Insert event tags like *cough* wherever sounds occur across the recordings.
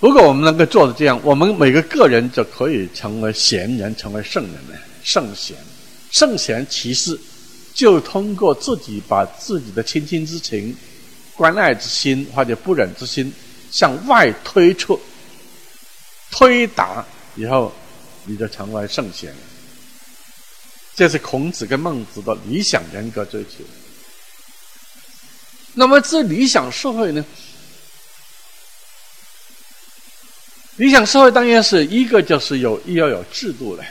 如果我们能够做到这样，我们每个个人就可以成为贤人，成为圣人了。圣贤，圣贤其实就通过自己把自己的亲亲之情、关爱之心或者不忍之心向外推出、推达以后，你就成为圣贤。这是孔子跟孟子的理想人格追求。那么，这理想社会呢？理想社会当然是一个，就是有要有制度的。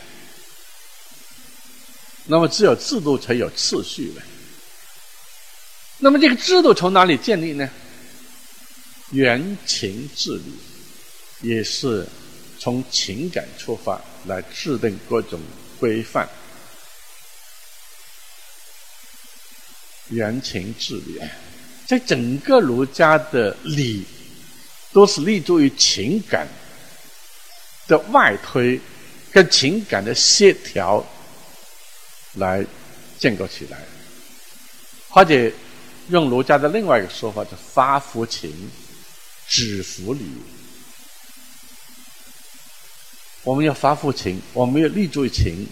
那么，只有制度才有次序的。那么，这个制度从哪里建立呢？原情治理，也是从情感出发来制定各种规范。原情治理，在整个儒家的理，都是立足于情感的外推，跟情感的协调来建构起来，或者用儒家的另外一个说法，叫发乎情，止乎礼。我们要发乎情，我们要立足于情。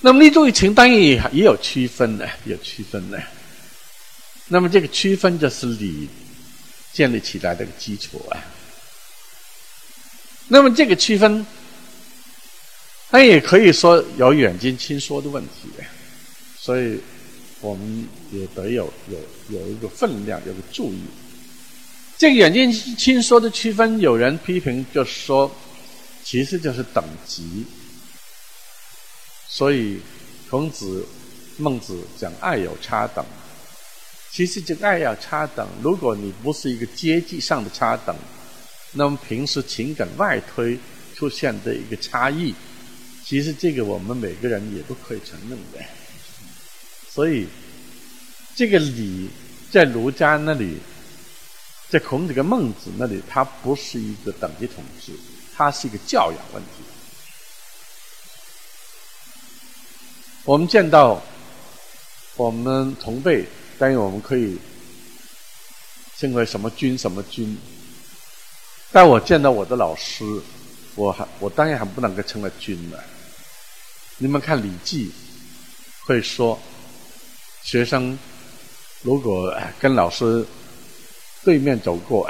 那么立足于情，当然也也有区分的，*laughs* 有区分的。那么这个区分就是理建立起来的个基础啊。那么这个区分，那也可以说有远近亲疏的问题，所以我们也得有有有一个分量，有个注意。这个远近亲疏的区分，有人批评就是说，其实就是等级。所以，孔子、孟子讲爱有差等，其实这个爱要差等。如果你不是一个阶级上的差等，那么平时情感外推出现的一个差异，其实这个我们每个人也都可以承认的。所以，这个礼在儒家那里，在孔子跟孟子那里，它不是一个等级统治，它是一个教养问题。我们见到我们同辈，当然我们可以称为什么君什么君。但我见到我的老师，我还我当然还不能够称为君了。你们看《礼记》会说，学生如果跟老师对面走过，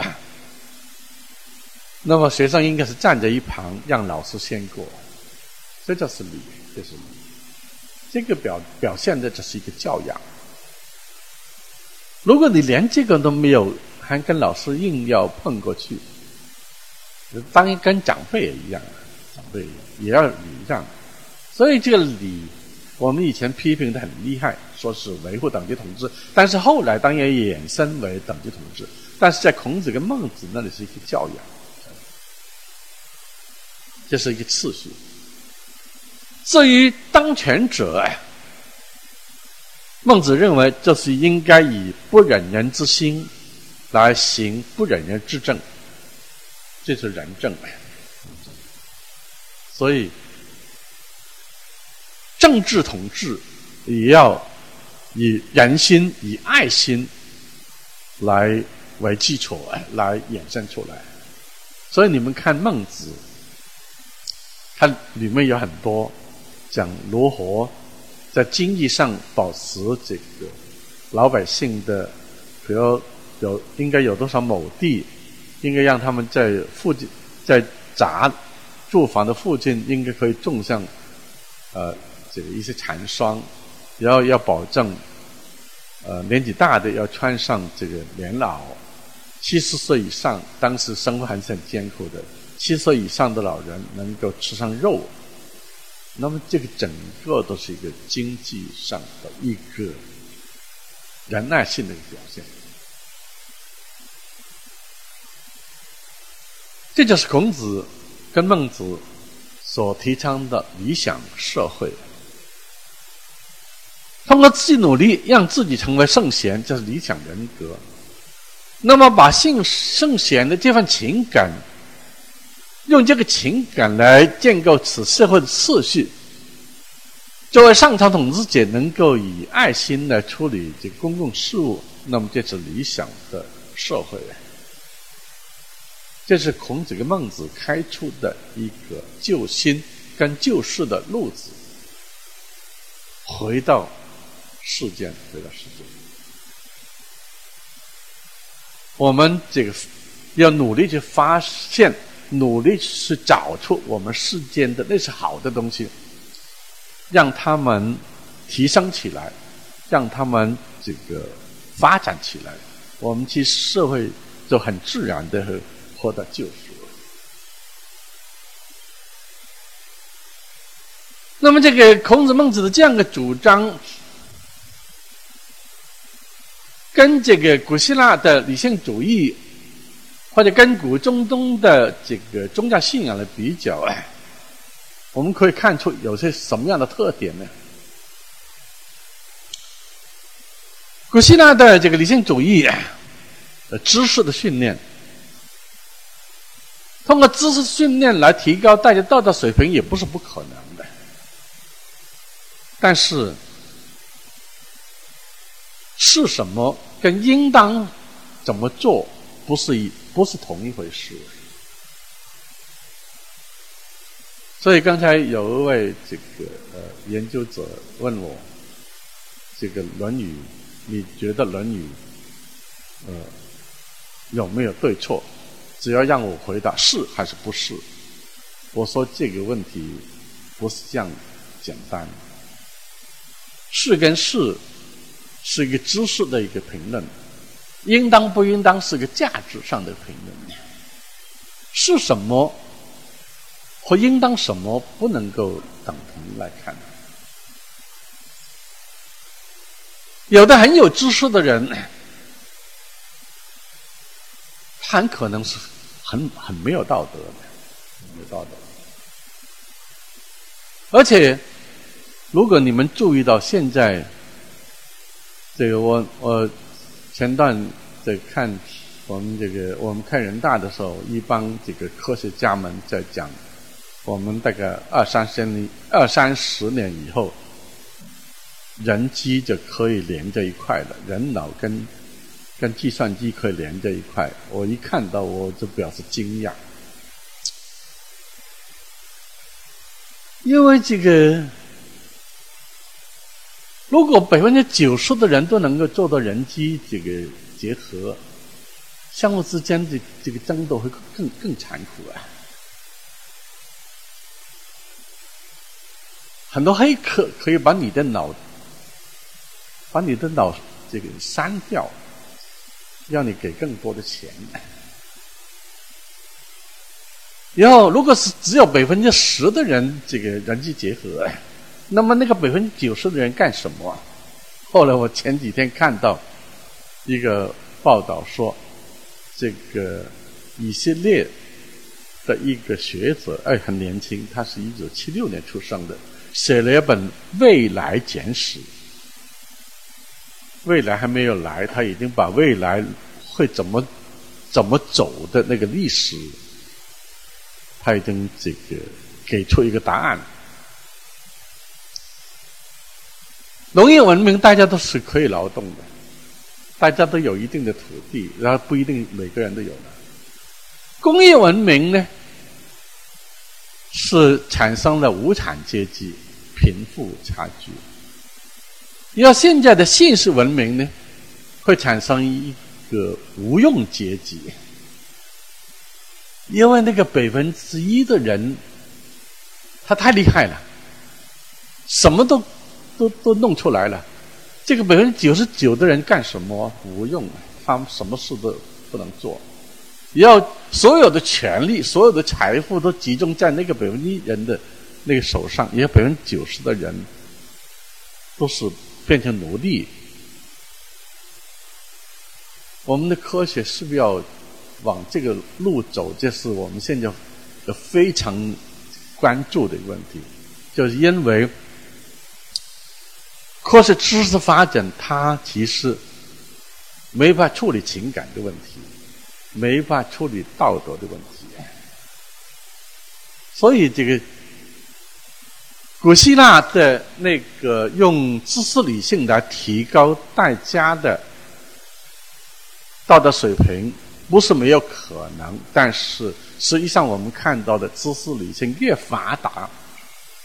*coughs* 那么学生应该是站在一旁，让老师先过。这就是礼，这是礼。这个表表现的只是一个教养。如果你连这个都没有，还跟老师硬要碰过去，当然跟长辈也一样，长辈也要礼让。所以这个礼，我们以前批评的很厉害，说是维护等级统治，但是后来当然衍生为等级统治。但是在孔子跟孟子那里是一个教养，这是一个次序。至于当权者，孟子认为这是应该以不忍人之心来行不忍人之政，这是仁政。所以，政治统治也要以人心、以爱心来为基础来衍生出来。所以你们看孟子，它里面有很多。讲如何在经济上保持这个老百姓的，比如有应该有多少亩地，应该让他们在附近在杂住房的附近应该可以种上呃这个一些蚕霜，然后要保证呃年纪大的要穿上这个棉袄，七十岁以上当时生活还是很艰苦的，七十岁以上的老人能够吃上肉。那么，这个整个都是一个经济上的一个仁爱性的一个表现。这就是孔子跟孟子所提倡的理想社会。通过自己努力，让自己成为圣贤，这是理想人格。那么，把圣圣贤的这份情感。用这个情感来建构此社会的次序。作为上层统治者，能够以爱心来处理这公共事务，那么这是理想的社会。这是孔子跟孟子开出的一个救心跟救世的路子，回到世间，回到世间。我们这个要努力去发现，努力去找出我们世间的那些好的东西，让他们提升起来，让他们这个发展起来，我们其实社会就很自然的。获得救赎。那么，这个孔子、孟子的这样的主张，跟这个古希腊的理性主义，或者跟古中东的这个宗教信仰的比较，哎，我们可以看出有些什么样的特点呢？古希腊的这个理性主义，呃，知识的训练。通过知识训练来提高大家道德水平也不是不可能的，但是是什么跟应当怎么做不是一不是同一回事。所以刚才有一位这个呃研究者问我，这个《论语》，你觉得《论语》呃有没有对错？只要让我回答是还是不是，我说这个问题不是这样简单。是跟是是一个知识的一个评论，应当不应当是个价值上的评论。是什么和应当什么不能够等同来看。有的很有知识的人。很可能是很很没有道德的，没有道德。而且，如果你们注意到现在，这个我我前段在看我们这个我们看人大的时候，一帮这个科学家们在讲，我们大概二三十年二三十年以后，人机就可以连在一块了，人脑跟。跟计算机可以连在一块，我一看到我就表示惊讶，因为这个，如果百分之九十的人都能够做到人机这个结合，相互之间的这个争斗会更更残酷啊！很多黑客可以把你的脑，把你的脑这个删掉。让你给更多的钱，然后如果是只有百分之十的人这个人际结合，那么那个百分之九十的人干什么？后来我前几天看到一个报道说，这个以色列的一个学者，哎，很年轻，他是一九七六年出生的，写了一本《未来简史》。未来还没有来，他已经把未来会怎么怎么走的那个历史，他已经这个给出一个答案。农业文明大家都是可以劳动的，大家都有一定的土地，然后不一定每个人都有的。工业文明呢，是产生了无产阶级、贫富差距。要现在的现实文明呢，会产生一个无用阶级，因为那个百分之一的人，他太厉害了，什么都都都弄出来了。这个百分之九十九的人干什么？无用，他们什么事都不能做。要所有的权利、所有的财富都集中在那个百分之一人的那个手上，也有百分之九十的人都是。变成奴隶，我们的科学是不是要往这个路走？这是我们现在非常关注的一个问题。就是因为科学知识发展，它其实没法处理情感的问题，没法处理道德的问题，所以这个。古希腊的那个用知识理性来提高大家的道德水平，不是没有可能，但是实际上我们看到的知识理性越发达，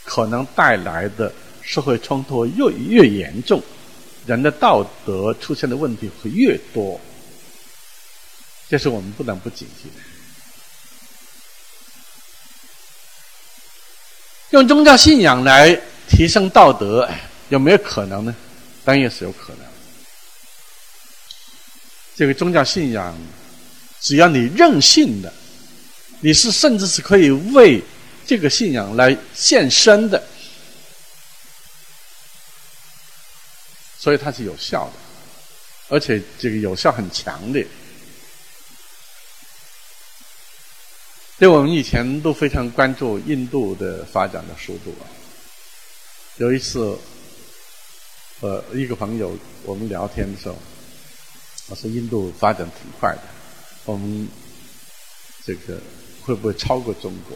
可能带来的社会冲突越越严重，人的道德出现的问题会越多，这是我们不能不警惕的。用宗教信仰来提升道德，有没有可能呢？当然是有可能。这个宗教信仰，只要你任性的，你是甚至是可以为这个信仰来献身的，所以它是有效的，而且这个有效很强烈。对我们以前都非常关注印度的发展的速度啊。有一次，呃，一个朋友我们聊天的时候。我说印度发展挺快的，我们这个会不会超过中国？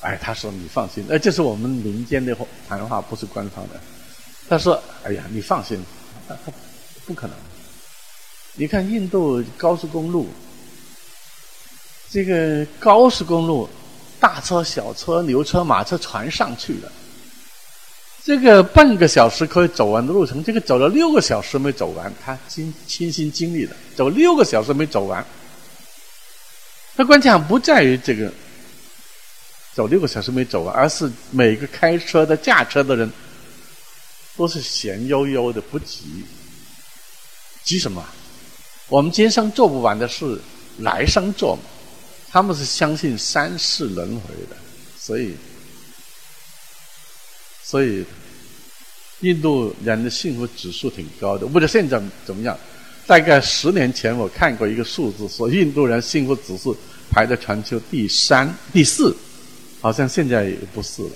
哎，他说你放心，哎，这是我们民间的谈话，不是官方的。他说：“哎呀，你放心，不可能。你看印度高速公路，这个高速公路，大车、小车、牛车、马车全上去了。”这个半个小时可以走完的路程，这个走了六个小时没走完，他亲亲身经历的，走六个小时没走完。那关键不在于这个走六个小时没走完，而是每个开车的、驾车的人都是闲悠悠的，不急。急什么？我们今生做不完的事，来生做嘛。他们是相信三世轮回的，所以。所以，印度人的幸福指数挺高的。不知道现在怎么样？大概十年前我看过一个数字，说印度人幸福指数排在全球第三、第四，好像现在也不是了。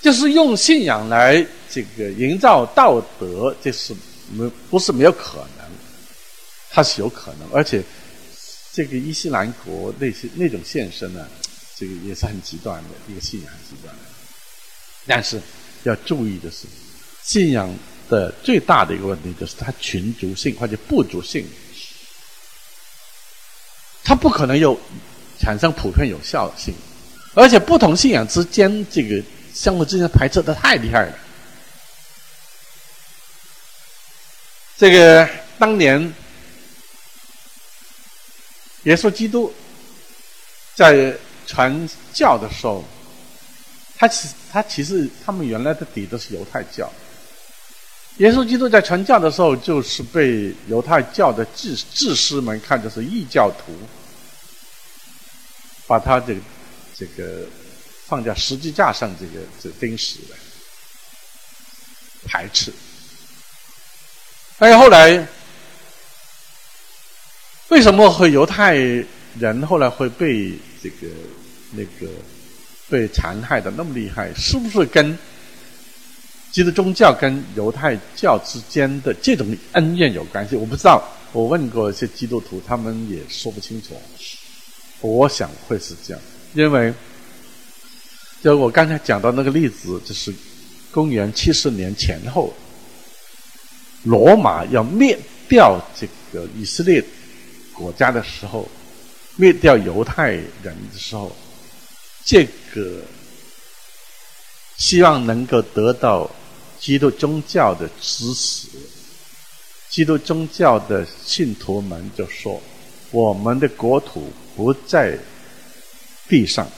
就是用信仰来这个营造道德，这是没不是没有可能，它是有可能，而且这个伊斯兰国那些那种现身呢。这个也是很极端的一个信仰，极端的。但是要注意的是，信仰的最大的一个问题就是它群族性或者部族性，它不可能有产生普遍有效性，而且不同信仰之间这个相互之间排斥的太厉害了。这个当年耶稣基督在。传教的时候，他其他其实他们原来的底都是犹太教。耶稣基督在传教的时候，就是被犹太教的智智师们看作是异教徒，把他这个这个放在十字架上，这个这钉死了，排斥。但是后来，为什么会犹太人后来会被？这个那个被残害的那么厉害，是不是跟基督宗教跟犹太教之间的这种恩怨有关系？我不知道，我问过一些基督徒，他们也说不清楚。我想会是这样，因为就我刚才讲到那个例子，就是公元七十年前后，罗马要灭掉这个以色列国家的时候。灭掉犹太人的时候，这个希望能够得到基督宗教的支持。基督宗教的信徒们就说：“我们的国土不在地上，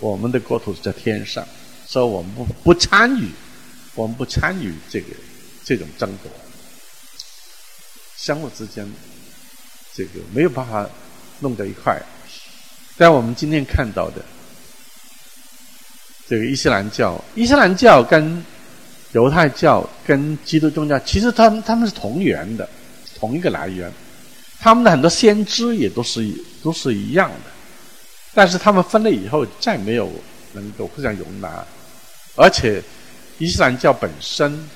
我们的国土在天上，所以我们不不参与，我们不参与这个这种争夺，相互之间这个没有办法。”弄到一块，但我们今天看到的这个伊斯兰教，伊斯兰教跟犹太教跟基督宗教，其实他们他们是同源的，同一个来源，他们的很多先知也都是都是一样的，但是他们分了以后，再没有能够互相容纳，而且伊斯兰教本身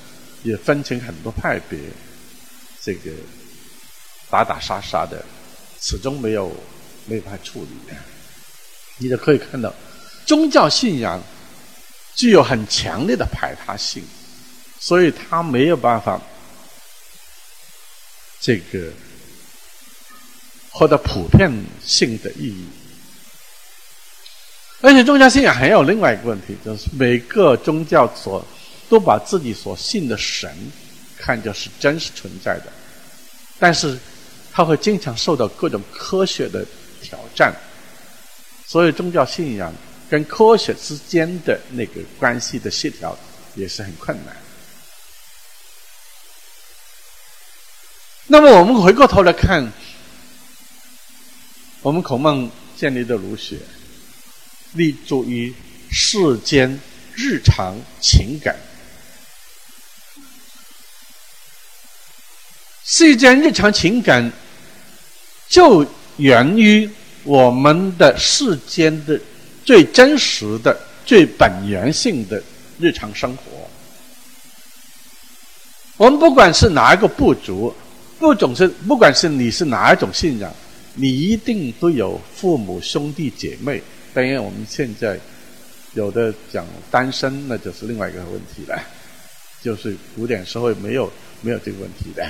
也分成很多派别，这个打打杀杀的。始终没有没有办法处理，你就可以看到，宗教信仰具有很强烈的排他性，所以他没有办法这个获得普遍性的意义。而且宗教信仰还有另外一个问题，就是每个宗教所都把自己所信的神看作是真实存在的，但是他会经常受到各种科学的挑战，所以宗教信仰跟科学之间的那个关系的协调也是很困难。那么我们回过头来看，我们孔孟建立的儒学。立足于世间日常情感，世间日常情感就源于我们的世间的最真实的、最本源性的日常生活。我们不管是哪一个部族，不总是不管是你是哪一种信仰，你一定都有父母兄弟姐妹。当然，我们现在有的讲单身，那就是另外一个问题了。就是古典社会没有没有这个问题的。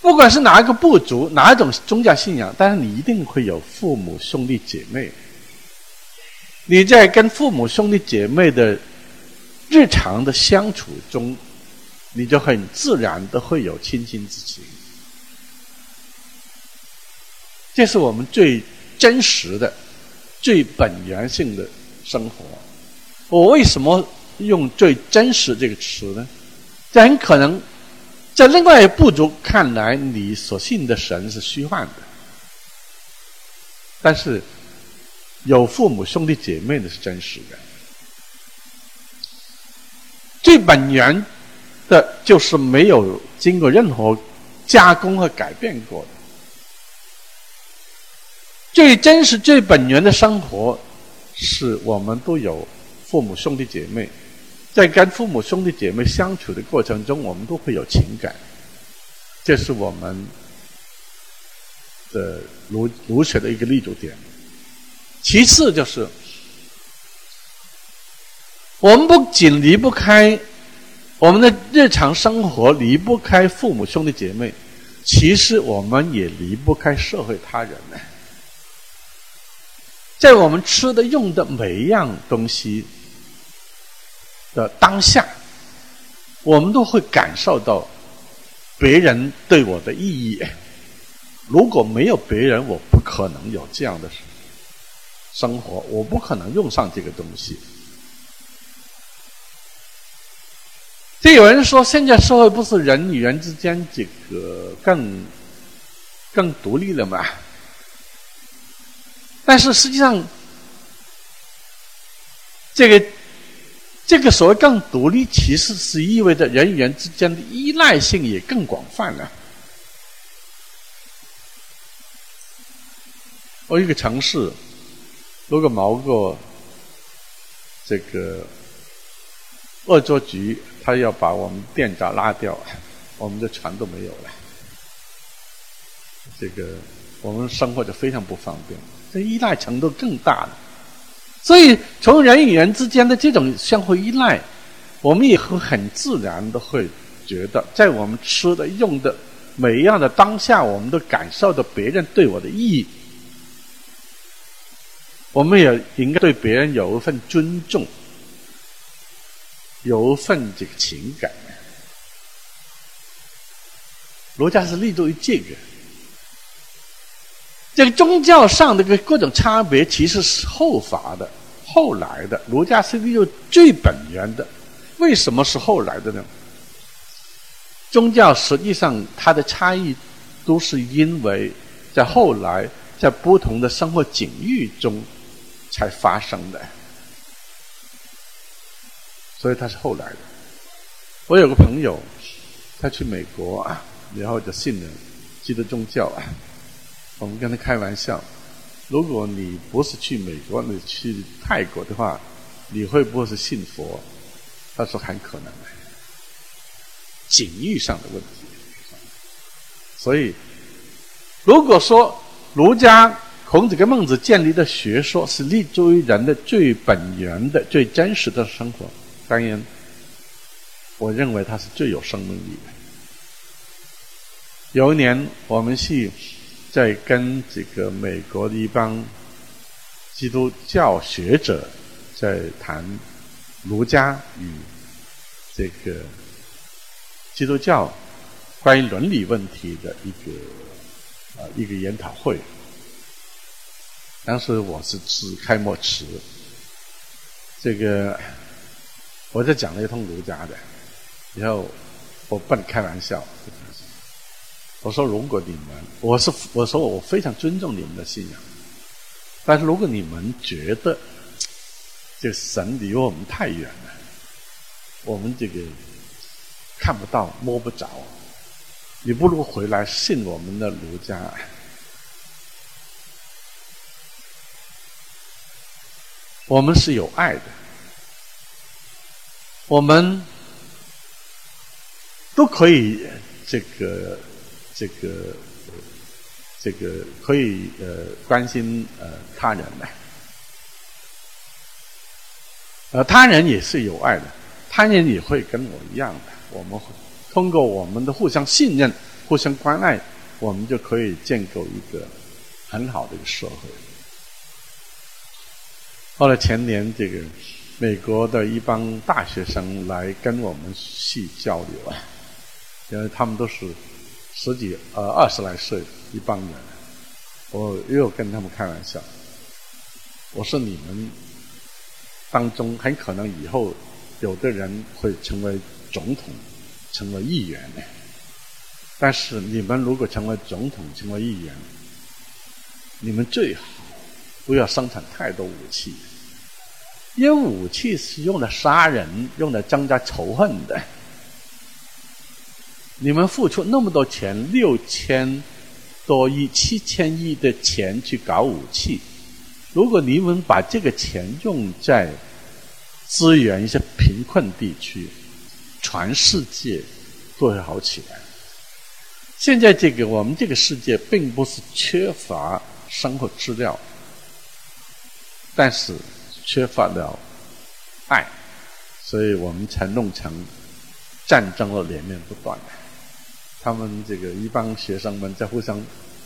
不管是哪一个部族、哪一种宗教信仰，但是你一定会有父母兄弟姐妹。你在跟父母兄弟姐妹的日常的相处中，你就很自然的会有亲近之情。这是我们最真实的。最本源性的生活，我为什么用“最真实”这个词呢？这很可能在另外一部族看来，你所信的神是虚幻的；但是有父母兄弟姐妹的是真实的。最本源的就是没有经过任何加工和改变过的。最真实、最本源的生活，是我们都有父母兄弟姐妹，在跟父母兄弟姐妹相处的过程中，我们都会有情感，这是我们的儒儒学的一个立足点。其次就是，我们不仅离不开我们的日常生活，离不开父母兄弟姐妹，其实我们也离不开社会他人呢。在我们吃的、用的每一样东西的当下，我们都会感受到别人对我的意义。如果没有别人，我不可能有这样的生活，我不可能用上这个东西。这有人说，现在社会不是人与人之间这个更更独立了吗？但是实际上，这个这个所谓更独立，其实是意味着人与人之间的依赖性也更广泛了。我一个城市，如果某个这个恶作剧，他要把我们店长拉掉，*laughs* 我们的船都没有了，这个我们生活就非常不方便。这依赖程度更大了，所以从人与人之间的这种相互依赖，我们也会很自然的会觉得，在我们吃的、用的每一样的当下，我们都感受到别人对我的意义，我们也应该对别人有一份尊重，有一份这个情感。儒家是立足于这个。这个宗教上的个各种差别，其实是后发的、后来的。儒家是利用最本源的，为什么是后来的呢？宗教实际上它的差异，都是因为在后来在不同的生活境遇中才发生的，所以它是后来的。我有个朋友，他去美国啊，然后就信了基督宗教啊。我们跟他开玩笑，如果你不是去美国，你去泰国的话，你会不会是信佛？他说很可能的，境遇上的问题。所以，如果说儒家孔子跟孟子建立的学说是立足于人的最本源的、最真实的生活，当然，我认为它是最有生命力的。有一年我们去在跟这个美国的一帮基督教学者在谈儒家与这个基督教关于伦理问题的一个呃一个研讨会。当时我是致开幕词，这个我在讲了一通儒家的，然后我不能开玩笑，我说如果你们，我是我说我非常尊重你们的信仰，但是如果你们觉得这神离我们太远了，我们这个看不到摸不着，你不如回来信我们的儒家。我们是有爱的，我们都可以这个这个这个可以呃关心呃他人的，呃他人也是有爱的，他人也会跟我一样的，我们通过我们的互相信任、互相关爱，我们就可以建构一个很好的一个社会。后来前年，这个美国的一帮大学生来跟我们系交流啊，因为他们都是十几呃二十来岁一帮人，我又跟他们开玩笑，我说你们当中很可能以后有的人会成为总统，成为议员呢，但是你们如果成为总统，成为议员，你们最好不要生产太多武器。因为武器是用来杀人、用来增加仇恨的。你们付出那么多钱，六千多亿、七千亿的钱去搞武器，如果你们把这个钱用在支援一些贫困地区，全世界都会好起来。现在这个我们这个世界并不是缺乏生活资料，但是。缺乏了爱，所以我们才弄成战争的连绵不断。他们这个一帮学生们在互相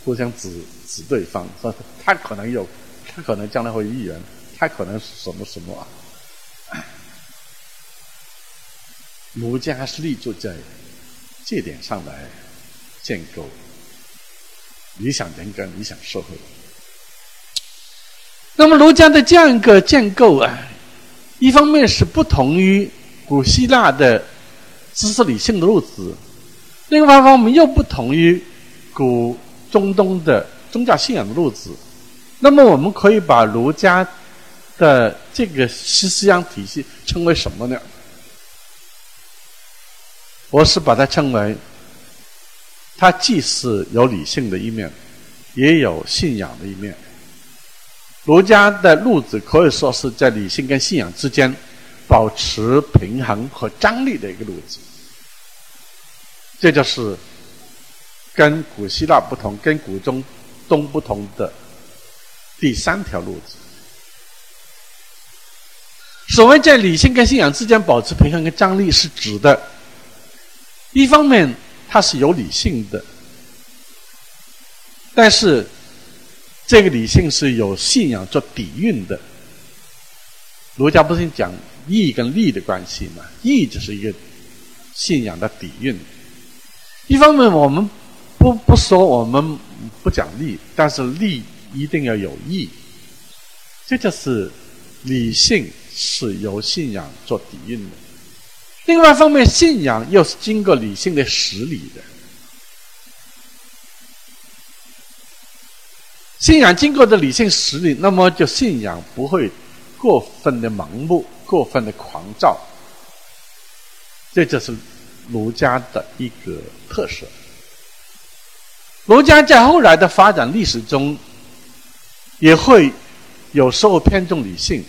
互相指指对方，说他可能有，他可能将来会议员，他可能是什么什么啊？*coughs* 儒家是立足在这点上来建构理想人格、理想社会。那么儒家的这样一个建构啊，一方面是不同于古希腊的知识理性的路子，另外一方面又不同于古中东的宗教信仰的路子。那么我们可以把儒家的这个思想体系称为什么呢？我是把它称为，它既是有理性的一面，也有信仰的一面。儒家的路子可以说是在理性跟信仰之间保持平衡和张力的一个路子，这就是跟古希腊不同、跟古中东不同的第三条路子。所谓在理性跟信仰之间保持平衡跟张力，是指的，一方面它是有理性的，但是。这个理性是有信仰做底蕴的。儒家不是讲义跟利的关系吗？义就是一个信仰的底蕴。一方面，我们不不说我们不讲利，但是利一定要有义。这就是理性是由信仰做底蕴的。另外一方面，信仰又是经过理性的实理的。信仰经过的理性实力，那么就信仰不会过分的盲目、过分的狂躁。这就是儒家的一个特色。儒家在后来的发展历史中，也会有时候偏重理性，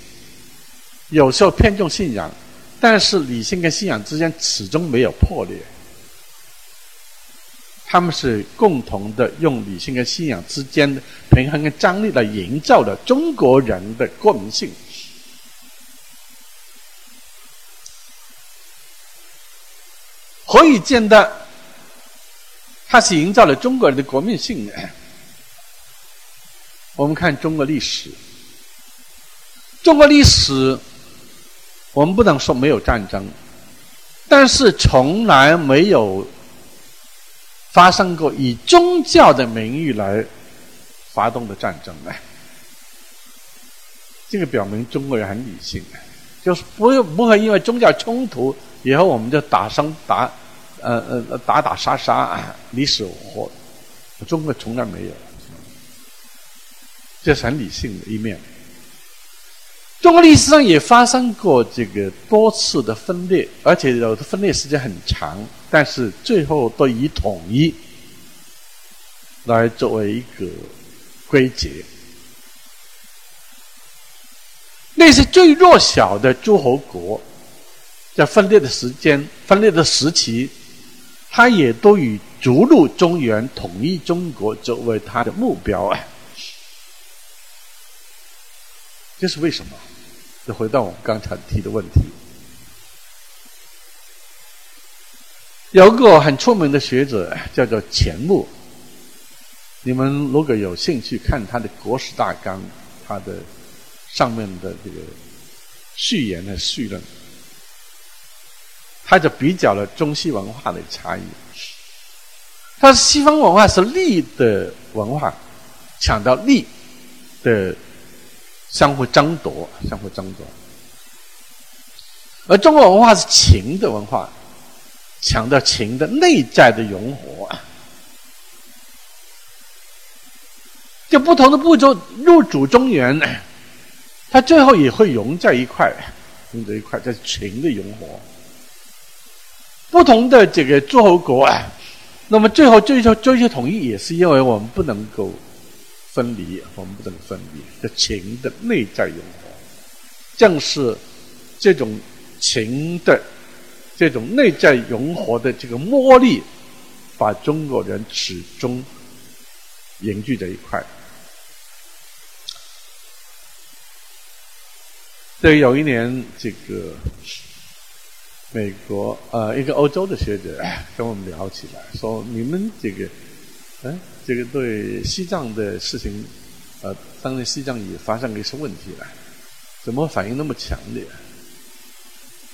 有时候偏重信仰，但是理性跟信仰之间始终没有破裂。他们是共同的用理性跟信仰之间的平衡跟张力来营造的中国人的国民性。可以见得，它是营造了中国人的国民性。我们看中国历史，中国历史，我们不能说没有战争，但是从来没有发生过以宗教的名义来发动的战争呢。这个表明中国人很理性，就是不不会因为宗教冲突以后我们就打生打，呃呃呃打打杀杀，你死我活，中国从来没有。这是很理性的一面。中国历史上也发生过这个多次的分裂，而且有的分裂时间很长，但是最后都以统一来作为一个归结。那些最弱小的诸侯国，在分裂的时间、分裂的时期，他也都以逐鹿中原、统一中国作为他的目标啊。这是为什么？就回到我们刚才提的问题。有个很出名的学者叫做钱穆，你们如果有兴趣看他的《国史大纲》，他的上面的这个序言的序论，他就比较了中西文化的差异。他说，西方文化是利的文化，强调利的。相互争夺，相互争夺。而中国文化是情的文化，强调情的内在的融合。就不同的步骤入主中原，它最后也会融在一块，融在一块，在情的融合。不同的这个诸侯国啊，那么最后追求追求统一，也是因为我们不能够。分离，我们不能分离。这情的内在融合，正是这种情的这种内在融合的这个魔力，把中国人始终凝聚在一块。对，有一年，这个美国呃一个欧洲的学者 *clears throat* 跟我们聊起来，说你们这个，嗯。这个对西藏的事情，呃，当然西藏也发生了一些问题了，怎么反应那么强烈？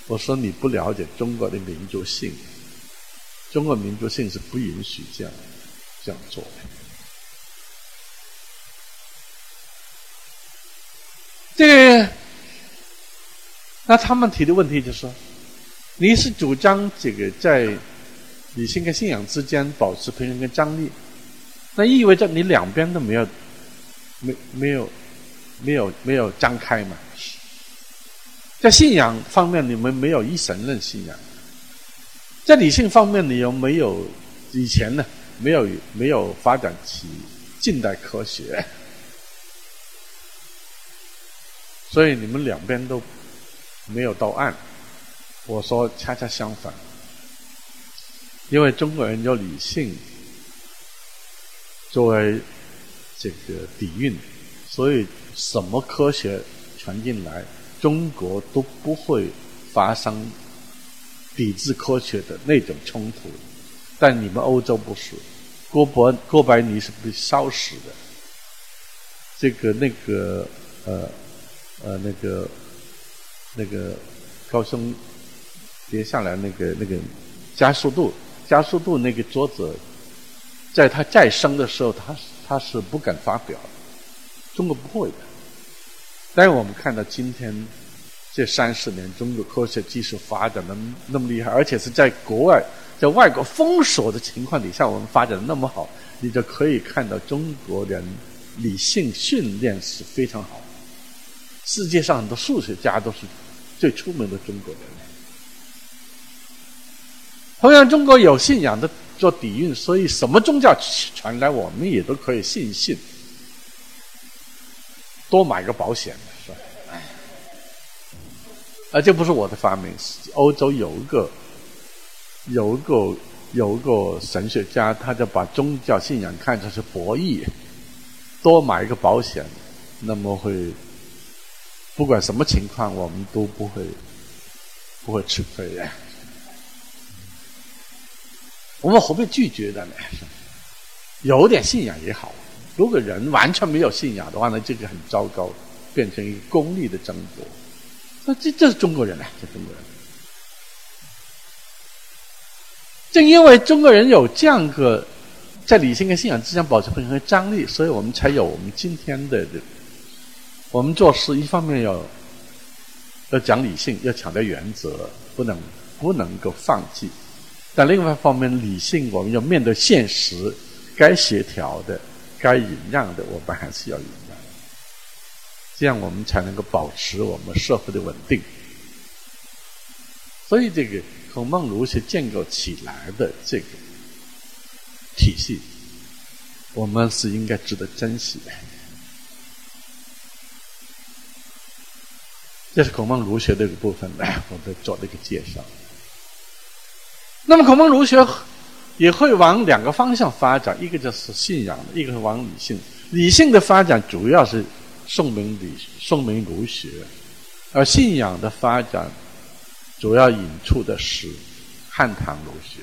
我说你不了解中国的民族性，中国民族性是不允许这样这样做的。这个，那他们提的问题就是，你是主张这个在理性跟信仰之间保持平衡跟张力？那意味着你两边都没有，没没有，没有没有张开嘛？在信仰方面，你们没有一神论信仰；在理性方面，你又没有以前呢，没有没有发展起近代科学，所以你们两边都没有到岸。我说恰恰相反，因为中国人有理性。作为这个底蕴，所以什么科学传进来，中国都不会发生抵制科学的那种冲突。但你们欧洲不是，郭伯郭白尼是被烧死的。这个那个呃呃那个那个高僧跌下来那个那个加速度加速度那个桌子。在他再生的时候，他他是不敢发表，中国不会的。但是我们看到今天这三十年，中国科学技术发展的那么厉害，而且是在国外在外国封锁的情况底下，我们发展的那么好，你就可以看到中国人理性训练是非常好。世界上很多数学家都是最出名的中国人。同样，中国有信仰的。做底蕴，所以什么宗教传来，我们也都可以信信，多买个保险，是吧？啊，这不是我的发明，欧洲有一个，有一个，有一个神学家，他就把宗教信仰看成是博弈，多买一个保险，那么会，不管什么情况，我们都不会，不会吃亏。我们何必拒绝的呢？有点信仰也好。如果人完全没有信仰的话呢，这个很糟糕，变成一个功利的争夺。那这这是中国人啊，这中国人。正因为中国人有这样个在理性跟信仰之间保持平衡张力，所以我们才有我们今天的。我们做事一方面要要讲理性，要强调原则，不能不能够放弃；但另外一方面，理性我们要面对现实，该协调的、该忍让的，我们还是要忍让。这样我们才能够保持我们社会的稳定。所以这个。孔孟儒学建构起来的这个体系，我们是应该值得珍惜的。这是孔孟儒学的一个部分，我们做了一个介绍。那么，孔孟儒学也会往两个方向发展，一个就是信仰的，一个是往理性。理性的发展主要是宋明理、宋明儒学，而信仰的发展。主要引出的是汉唐儒学。